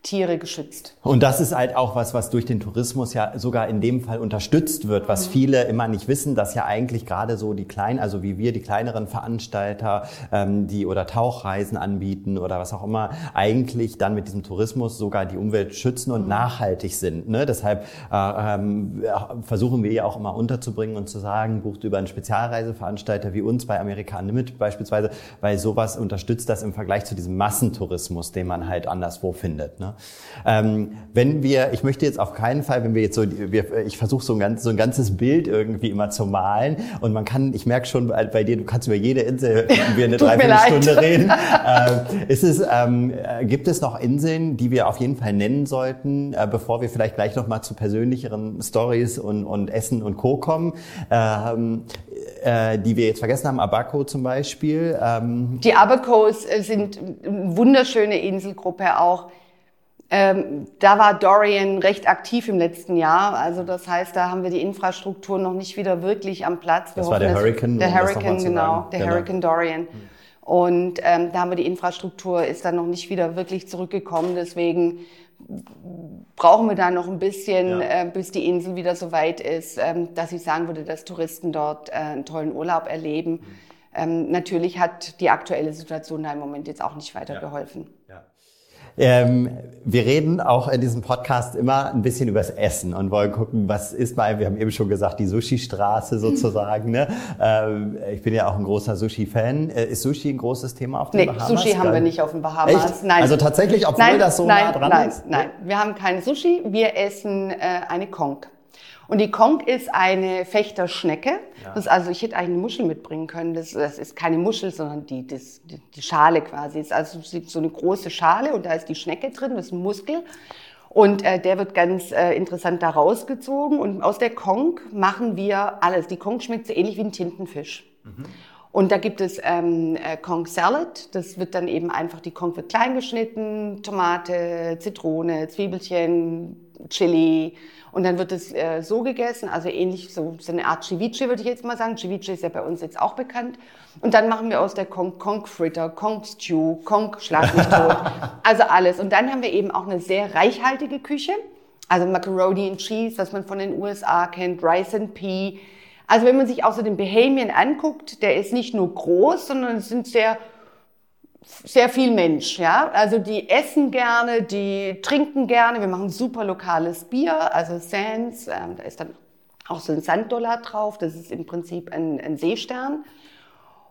Tiere geschützt. Und das ist halt auch was, was durch den Tourismus ja sogar in dem Fall unterstützt wird, was mhm. viele immer nicht wissen, dass ja eigentlich gerade so die kleinen, also wie wir, die kleineren Veranstalter, ähm, die oder Tauchreisen anbieten oder was auch immer, eigentlich dann mit diesem Tourismus sogar die Umwelt schützen und mhm. nachhaltig sind. Ne? Deshalb äh, ähm, versuchen wir ja auch immer unterzubringen und zu sagen, bucht über einen Spezialreiseveranstalter wie uns bei America Unlimited beispielsweise, weil sowas unterstützt das im Vergleich zu diesem Massentourismus, den man halt anderswo findet. Ne? Ähm, wenn wir, ich möchte jetzt auf keinen Fall, wenn wir jetzt so, wir, ich versuche so ein, ganz, so ein ganzes Bild irgendwie immer zu malen und man kann, ich merke schon bei, bei dir, du kannst über jede Insel <laughs> wir eine Dreiviertelstunde reden. <laughs> Äh, ist es, ähm, äh, gibt es noch Inseln, die wir auf jeden Fall nennen sollten, äh, bevor wir vielleicht gleich noch mal zu persönlicheren Stories und, und Essen und Co. kommen? Ähm, äh, die wir jetzt vergessen haben, Abaco zum Beispiel. Ähm. Die Abacos äh, sind eine wunderschöne Inselgruppe auch. Ähm, da war Dorian recht aktiv im letzten Jahr. Also das heißt, da haben wir die Infrastruktur noch nicht wieder wirklich am Platz. Wir das war der Hurricane. Der Hurricane, genau. Der genau. Hurricane Dorian. Und ähm, da haben wir die Infrastruktur, ist dann noch nicht wieder wirklich zurückgekommen. Deswegen brauchen wir da noch ein bisschen, ja. äh, bis die Insel wieder so weit ist, ähm, dass ich sagen würde, dass Touristen dort äh, einen tollen Urlaub erleben. Mhm. Ähm, natürlich hat die aktuelle Situation da im Moment jetzt auch nicht weitergeholfen. Ja. Ja. Ähm, wir reden auch in diesem Podcast immer ein bisschen übers Essen und wollen gucken, was ist mal, wir haben eben schon gesagt, die Sushi-Straße sozusagen. Ne? Ähm, ich bin ja auch ein großer Sushi-Fan. Äh, ist Sushi ein großes Thema auf den nee, Bahamas? Sushi haben wir nicht auf den Bahamas. Echt? Nein. Also tatsächlich, obwohl nein, das so nein, nah dran nein, ist? Nein, nein, wir haben kein Sushi, wir essen äh, eine Kong. Und die Kong ist eine Fechterschnecke. Ja. Das, also ich hätte eigentlich eine Muschel mitbringen können. Das, das ist keine Muschel, sondern die, das, die, die Schale quasi. Es ist also so eine große Schale und da ist die Schnecke drin, das ist ein Muskel. Und äh, der wird ganz äh, interessant da rausgezogen. Und aus der Kong machen wir alles. Die Kong schmeckt so ähnlich wie ein Tintenfisch. Mhm. Und da gibt es ähm, äh, Kong Salad. Das wird dann eben einfach, die Kong wird klein geschnitten, Tomate, Zitrone, Zwiebelchen, Chili, und dann wird es äh, so gegessen, also ähnlich so, so eine Art Ceviche würde ich jetzt mal sagen. Ceviche ist ja bei uns jetzt auch bekannt. Und dann machen wir aus der Kong Kong Fritter, Kong Stew, Kong Schlag mich tot. also alles. Und dann haben wir eben auch eine sehr reichhaltige Küche. Also Macaroni and Cheese, was man von den USA kennt, Rice and Pea. Also wenn man sich auch so den Bahamian anguckt, der ist nicht nur groß, sondern es sind sehr sehr viel Mensch, ja. Also die essen gerne, die trinken gerne. Wir machen super lokales Bier, also Sands. Ähm, da ist dann auch so ein Sanddollar drauf. Das ist im Prinzip ein, ein Seestern.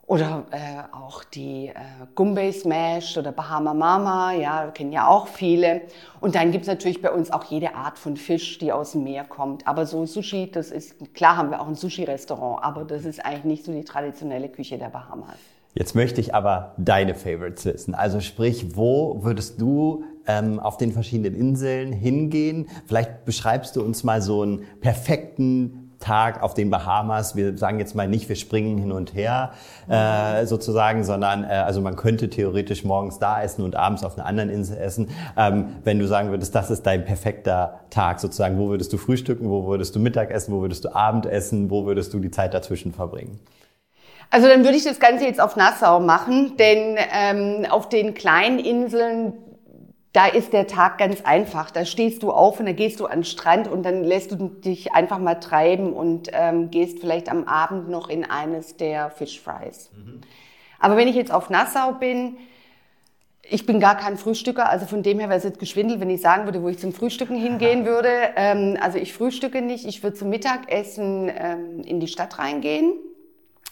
Oder äh, auch die äh, Gumbay Smash oder Bahama Mama, ja, kennen ja auch viele. Und dann gibt's natürlich bei uns auch jede Art von Fisch, die aus dem Meer kommt. Aber so Sushi, das ist, klar haben wir auch ein Sushi-Restaurant, aber das ist eigentlich nicht so die traditionelle Küche der Bahamas. Jetzt möchte ich aber deine Favorites wissen. Also sprich, wo würdest du ähm, auf den verschiedenen Inseln hingehen? Vielleicht beschreibst du uns mal so einen perfekten Tag auf den Bahamas. Wir sagen jetzt mal nicht, wir springen hin und her äh, sozusagen, sondern äh, also man könnte theoretisch morgens da essen und abends auf einer anderen Insel essen. Ähm, wenn du sagen würdest, das ist dein perfekter Tag sozusagen, wo würdest du frühstücken, wo würdest du Mittagessen, wo würdest du Abendessen, wo würdest du die Zeit dazwischen verbringen? Also dann würde ich das Ganze jetzt auf Nassau machen, denn ähm, auf den kleinen Inseln, da ist der Tag ganz einfach. Da stehst du auf und dann gehst du an den Strand und dann lässt du dich einfach mal treiben und ähm, gehst vielleicht am Abend noch in eines der Fish Fries. Mhm. Aber wenn ich jetzt auf Nassau bin, ich bin gar kein Frühstücker, also von dem her wäre es jetzt geschwindelt, wenn ich sagen würde, wo ich zum Frühstücken hingehen <laughs> würde. Ähm, also ich frühstücke nicht, ich würde zum Mittagessen ähm, in die Stadt reingehen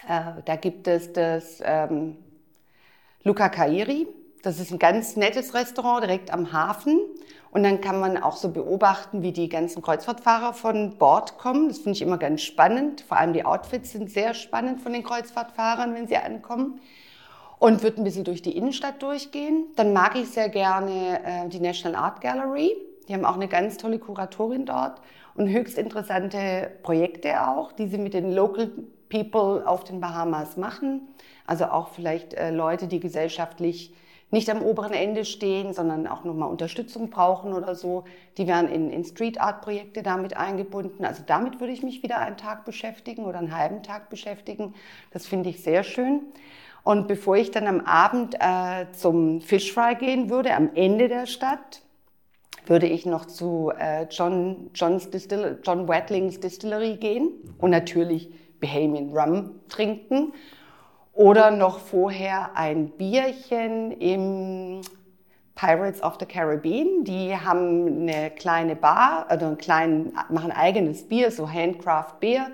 da gibt es das ähm, Luca Kairi. Das ist ein ganz nettes Restaurant direkt am Hafen. Und dann kann man auch so beobachten, wie die ganzen Kreuzfahrtfahrer von Bord kommen. Das finde ich immer ganz spannend. Vor allem die Outfits sind sehr spannend von den Kreuzfahrtfahrern, wenn sie ankommen. Und würde ein bisschen durch die Innenstadt durchgehen. Dann mag ich sehr gerne äh, die National Art Gallery. Die haben auch eine ganz tolle Kuratorin dort und höchst interessante Projekte auch, die sie mit den Local People auf den Bahamas machen. Also auch vielleicht äh, Leute, die gesellschaftlich nicht am oberen Ende stehen, sondern auch nochmal Unterstützung brauchen oder so. Die werden in, in Street Art Projekte damit eingebunden. Also damit würde ich mich wieder einen Tag beschäftigen oder einen halben Tag beschäftigen. Das finde ich sehr schön. Und bevor ich dann am Abend äh, zum Fish Fry gehen würde, am Ende der Stadt, würde ich noch zu äh, John, John's Distill John Watlings Distillery gehen und natürlich Bahamian Rum trinken oder noch vorher ein Bierchen im Pirates of the Caribbean. Die haben eine kleine Bar, also einen kleinen, machen eigenes Bier, so Handcraft Bier,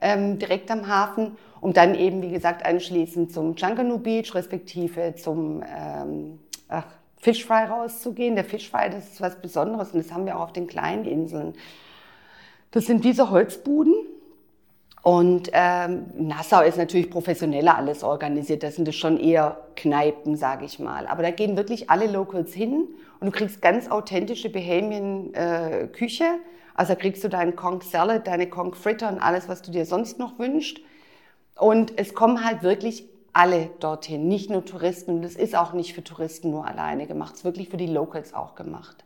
ähm, direkt am Hafen, um dann eben, wie gesagt, anschließend zum Junkanoo Beach, respektive zum ähm, ach, Fischfrei rauszugehen. Der Fischfrei, das ist was Besonderes und das haben wir auch auf den kleinen Inseln. Das sind diese Holzbuden, und ähm, Nassau ist natürlich professioneller alles organisiert. Das sind das schon eher Kneipen, sage ich mal. Aber da gehen wirklich alle Locals hin und du kriegst ganz authentische Bahamian-Küche. Äh, also kriegst du deinen Conch Salad, deine Conch Fritter und alles, was du dir sonst noch wünschst. Und es kommen halt wirklich alle dorthin, nicht nur Touristen. Und es ist auch nicht für Touristen nur alleine gemacht, es ist wirklich für die Locals auch gemacht.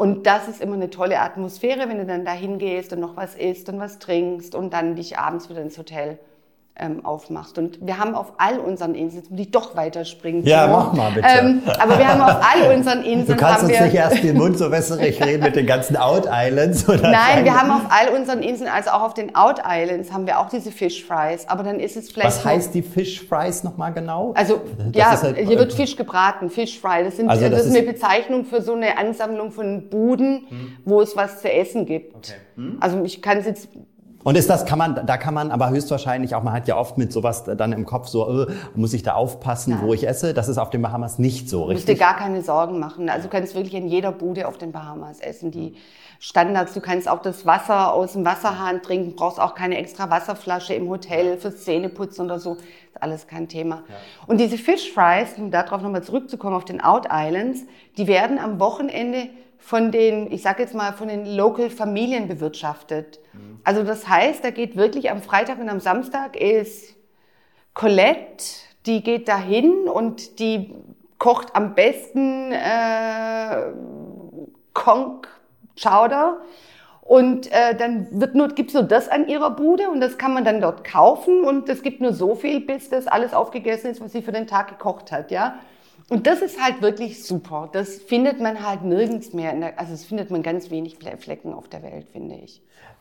Und das ist immer eine tolle Atmosphäre, wenn du dann da hingehst und noch was isst und was trinkst und dann dich abends wieder ins Hotel ähm, aufmachst. Und wir haben auf all unseren Inseln, die doch weiterspringen. Ja, so. mach mal bitte. Ähm, aber wir haben auf all unseren Inseln. Du kannst uns nicht erst den Mund so wässrig reden mit den ganzen Out Islands. Oder Nein, wir haben auf all unseren Inseln, also auch auf den Out Islands, haben wir auch diese Fish Fries. Aber dann ist es vielleicht. Was heißt die Fish Fries nochmal genau? Also, das ja, halt, hier wird Fisch gebraten, Fish Fry. Das, sind, also das, das ist eine Bezeichnung für so eine Ansammlung von Buden, hm. wo es was zu essen gibt. Okay. Hm. Also ich kann es jetzt und ist das, kann man, da kann man aber höchstwahrscheinlich auch, man hat ja oft mit sowas dann im Kopf so, äh, muss ich da aufpassen, ja. wo ich esse. Das ist auf den Bahamas nicht so, richtig? Du musst dir gar keine Sorgen machen. Also du kannst wirklich in jeder Bude auf den Bahamas essen. Die Standards, du kannst auch das Wasser aus dem Wasserhahn trinken, brauchst auch keine extra Wasserflasche im Hotel fürs Zähneputzen oder so. Ist alles kein Thema. Ja. Und diese Fish Fries, um darauf nochmal zurückzukommen, auf den Out Islands, die werden am Wochenende von den, ich sag jetzt mal, von den Local Familien bewirtschaftet. Mhm. Also das heißt, da geht wirklich am Freitag und am Samstag ist Colette, die geht dahin und die kocht am besten äh, Conch Chowder. Und äh, dann wird nur, gibt's nur das an ihrer Bude und das kann man dann dort kaufen und es gibt nur so viel, bis das alles aufgegessen ist, was sie für den Tag gekocht hat, ja. Und das ist halt wirklich super. Das findet man halt nirgends mehr. Der, also das findet man ganz wenig Flecken auf der Welt, finde ich.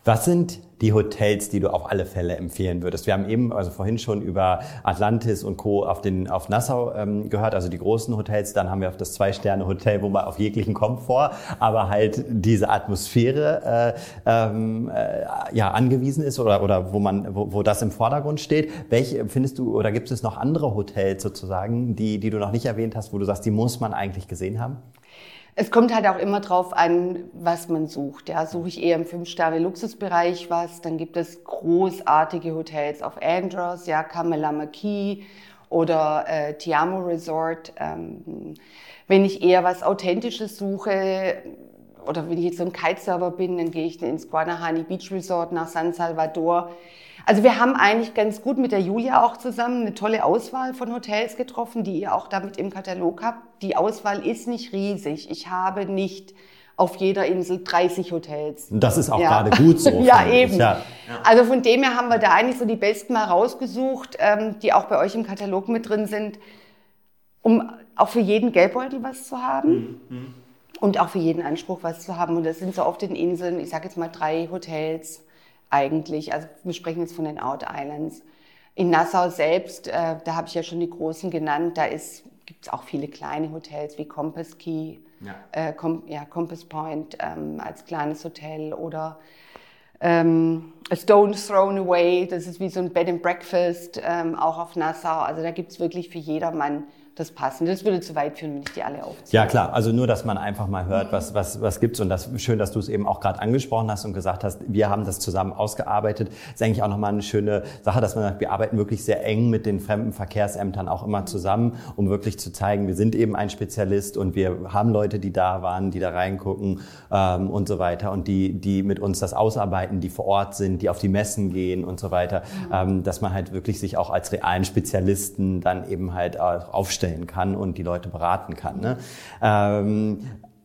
Was sind die Hotels, die du auf alle Fälle empfehlen würdest? Wir haben eben, also vorhin schon über Atlantis und Co. auf, den, auf Nassau ähm, gehört, also die großen Hotels. Dann haben wir auf das Zwei-Sterne-Hotel, wo man auf jeglichen Komfort, aber halt diese Atmosphäre äh, ähm, äh, ja, angewiesen ist oder, oder wo, man, wo, wo das im Vordergrund steht. Welche findest du, oder gibt es noch andere Hotels sozusagen, die, die du noch nicht erwähnt hast, wo du sagst, die muss man eigentlich gesehen haben? Es kommt halt auch immer drauf an, was man sucht. Ja, suche ich eher im Fünf-Sterne-Luxusbereich was, dann gibt es großartige Hotels auf Andros, ja, Kamala Maki oder äh, Tiamo Resort. Ähm, wenn ich eher was Authentisches suche, oder wenn ich jetzt so ein Kitesurfer bin, dann gehe ich ins Guanahani Beach Resort nach San Salvador. Also wir haben eigentlich ganz gut mit der Julia auch zusammen eine tolle Auswahl von Hotels getroffen, die ihr auch damit im Katalog habt. Die Auswahl ist nicht riesig. Ich habe nicht auf jeder Insel 30 Hotels. Das ist auch ja. gerade gut so. <laughs> ja, eben. Ja. Also von dem her haben wir da eigentlich so die besten mal rausgesucht, ähm, die auch bei euch im Katalog mit drin sind, um auch für jeden Geldbeutel was zu haben. Mhm. Und auch für jeden Anspruch was zu haben. Und das sind so auf den Inseln, ich sage jetzt mal drei Hotels eigentlich. Also wir sprechen jetzt von den Out Islands. In Nassau selbst, äh, da habe ich ja schon die großen genannt, da gibt es auch viele kleine Hotels wie Compass Key, ja. Äh, Com ja, Compass Point ähm, als kleines Hotel oder ähm, A Stone's Thrown Away, das ist wie so ein Bed and Breakfast, ähm, auch auf Nassau. Also da gibt es wirklich für jedermann das passen. Das würde zu weit führen, wenn ich die alle aufziehe. Ja, klar. Also nur, dass man einfach mal hört, was, was, was gibt's. Und das schön, dass du es eben auch gerade angesprochen hast und gesagt hast, wir haben das zusammen ausgearbeitet. Das ist eigentlich auch nochmal eine schöne Sache, dass man sagt, wir arbeiten wirklich sehr eng mit den fremden Verkehrsämtern auch immer zusammen, um wirklich zu zeigen, wir sind eben ein Spezialist und wir haben Leute, die da waren, die da reingucken ähm, und so weiter und die, die mit uns das ausarbeiten, die vor Ort sind, die auf die Messen gehen und so weiter, mhm. ähm, dass man halt wirklich sich auch als realen Spezialisten dann eben halt aufstellt vorstellen kann und die Leute beraten kann. Ne? Ähm,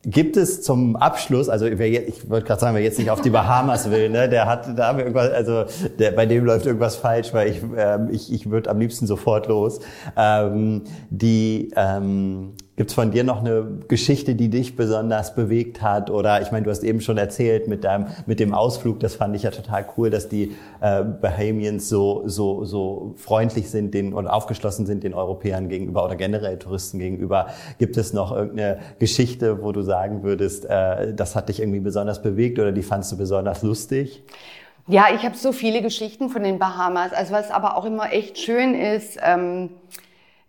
Gibt es zum Abschluss, also wer jetzt, ich wollte gerade sagen, wer jetzt nicht auf die Bahamas will, ne, der hat da irgendwas, also der, bei dem läuft irgendwas falsch, weil ich ähm, ich, ich würde am liebsten sofort los. Ähm, die ähm, Gibt es von dir noch eine Geschichte, die dich besonders bewegt hat? Oder ich meine, du hast eben schon erzählt mit deinem mit dem Ausflug, das fand ich ja total cool, dass die äh, Bahamians so so so freundlich sind den und aufgeschlossen sind den Europäern gegenüber oder generell Touristen gegenüber. Gibt es noch irgendeine Geschichte, wo du sagen würdest, äh, das hat dich irgendwie besonders bewegt oder die fandst du besonders lustig? Ja, ich habe so viele Geschichten von den Bahamas. Also was aber auch immer echt schön ist. Ähm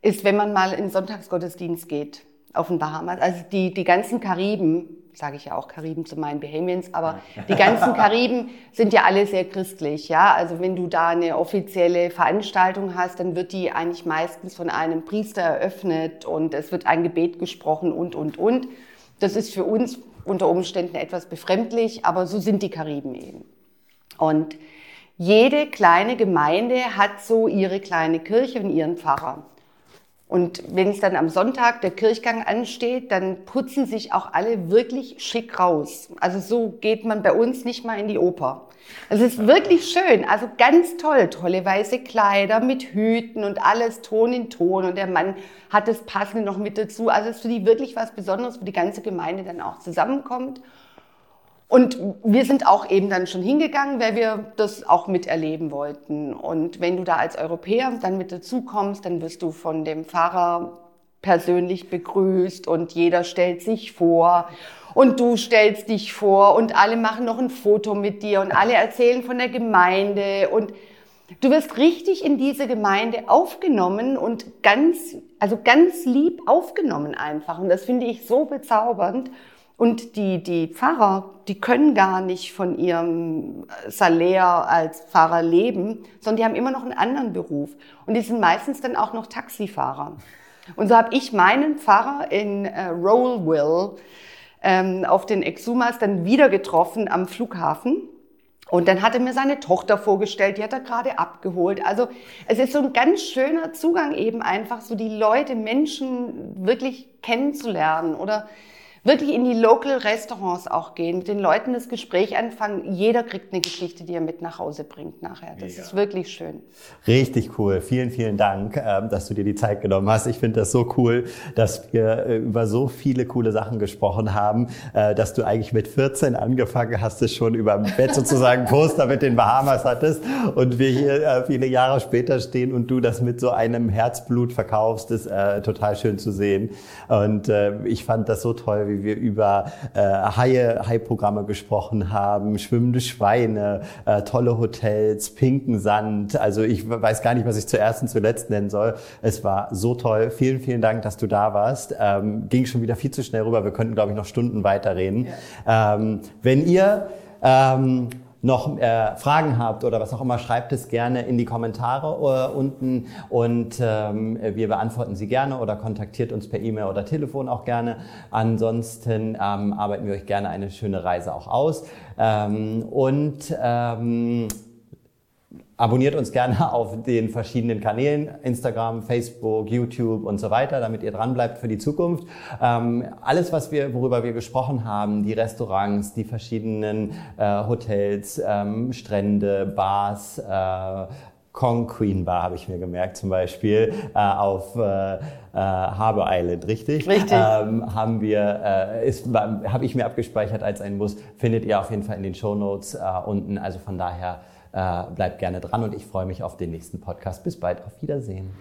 ist, wenn man mal in Sonntagsgottesdienst geht auf den Bahamas. Also die, die ganzen Kariben, sage ich ja auch Kariben zu meinen Bahamians, aber die ganzen Kariben sind ja alle sehr christlich, ja. Also wenn du da eine offizielle Veranstaltung hast, dann wird die eigentlich meistens von einem Priester eröffnet und es wird ein Gebet gesprochen und, und, und. Das ist für uns unter Umständen etwas befremdlich, aber so sind die Kariben eben. Und jede kleine Gemeinde hat so ihre kleine Kirche und ihren Pfarrer. Und wenn es dann am Sonntag der Kirchgang ansteht, dann putzen sich auch alle wirklich schick raus. Also so geht man bei uns nicht mal in die Oper. Es ist wirklich schön, also ganz toll, tolle weiße Kleider mit Hüten und alles Ton in Ton und der Mann hat das Passende noch mit dazu. Also es ist für die wirklich was Besonderes, wo die ganze Gemeinde dann auch zusammenkommt. Und wir sind auch eben dann schon hingegangen, weil wir das auch miterleben wollten. Und wenn du da als Europäer dann mit dazu kommst, dann wirst du von dem Fahrer persönlich begrüßt und jeder stellt sich vor und du stellst dich vor und alle machen noch ein Foto mit dir und alle erzählen von der Gemeinde und du wirst richtig in diese Gemeinde aufgenommen und ganz, also ganz lieb aufgenommen einfach. Und das finde ich so bezaubernd. Und die, die Pfarrer, die können gar nicht von ihrem Salär als Pfarrer leben, sondern die haben immer noch einen anderen Beruf. Und die sind meistens dann auch noch Taxifahrer. Und so habe ich meinen Pfarrer in äh, Rollville ähm, auf den Exumas dann wieder getroffen am Flughafen. Und dann hat er mir seine Tochter vorgestellt, die hat er gerade abgeholt. Also es ist so ein ganz schöner Zugang eben einfach, so die Leute, Menschen wirklich kennenzulernen oder wirklich in die Local Restaurants auch gehen, mit den Leuten das Gespräch anfangen. Jeder kriegt eine Geschichte, die er mit nach Hause bringt nachher. Das Mega. ist wirklich schön. Richtig cool. Vielen, vielen Dank, ähm, dass du dir die Zeit genommen hast. Ich finde das so cool, dass wir äh, über so viele coole Sachen gesprochen haben, äh, dass du eigentlich mit 14 angefangen hast, es schon über dem Bett sozusagen <laughs> Poster mit den Bahamas hattest und wir hier äh, viele Jahre später stehen und du das mit so einem Herzblut verkaufst, ist total schön zu sehen. Und ich fand das so toll, wie wie wir über äh, Haie, Hai-Programme gesprochen haben, schwimmende Schweine, äh, tolle Hotels, pinken Sand. Also ich weiß gar nicht, was ich zuerst und zuletzt nennen soll. Es war so toll. Vielen, vielen Dank, dass du da warst. Ähm, ging schon wieder viel zu schnell rüber. Wir könnten, glaube ich, noch Stunden weiterreden. Ja. Ähm, wenn ihr ähm, noch äh, Fragen habt oder was auch immer, schreibt es gerne in die Kommentare äh, unten und ähm, wir beantworten sie gerne oder kontaktiert uns per E-Mail oder Telefon auch gerne. Ansonsten ähm, arbeiten wir euch gerne eine schöne Reise auch aus. Ähm, und ähm, Abonniert uns gerne <laughs> auf den verschiedenen Kanälen, Instagram, Facebook, YouTube und so weiter, damit ihr dran bleibt für die Zukunft. Ähm, alles, was wir, worüber wir gesprochen haben, die Restaurants, die verschiedenen äh, Hotels, ähm, Strände, Bars, äh, Kong Queen Bar habe ich mir gemerkt zum Beispiel äh, auf äh, äh, Harbor Island, richtig? Richtig. Ähm, haben wir, äh, ist, habe ich mir abgespeichert als ein Muss. Findet ihr auf jeden Fall in den Show Notes äh, unten. Also von daher äh, bleibt gerne dran und ich freue mich auf den nächsten Podcast. Bis bald, auf Wiedersehen.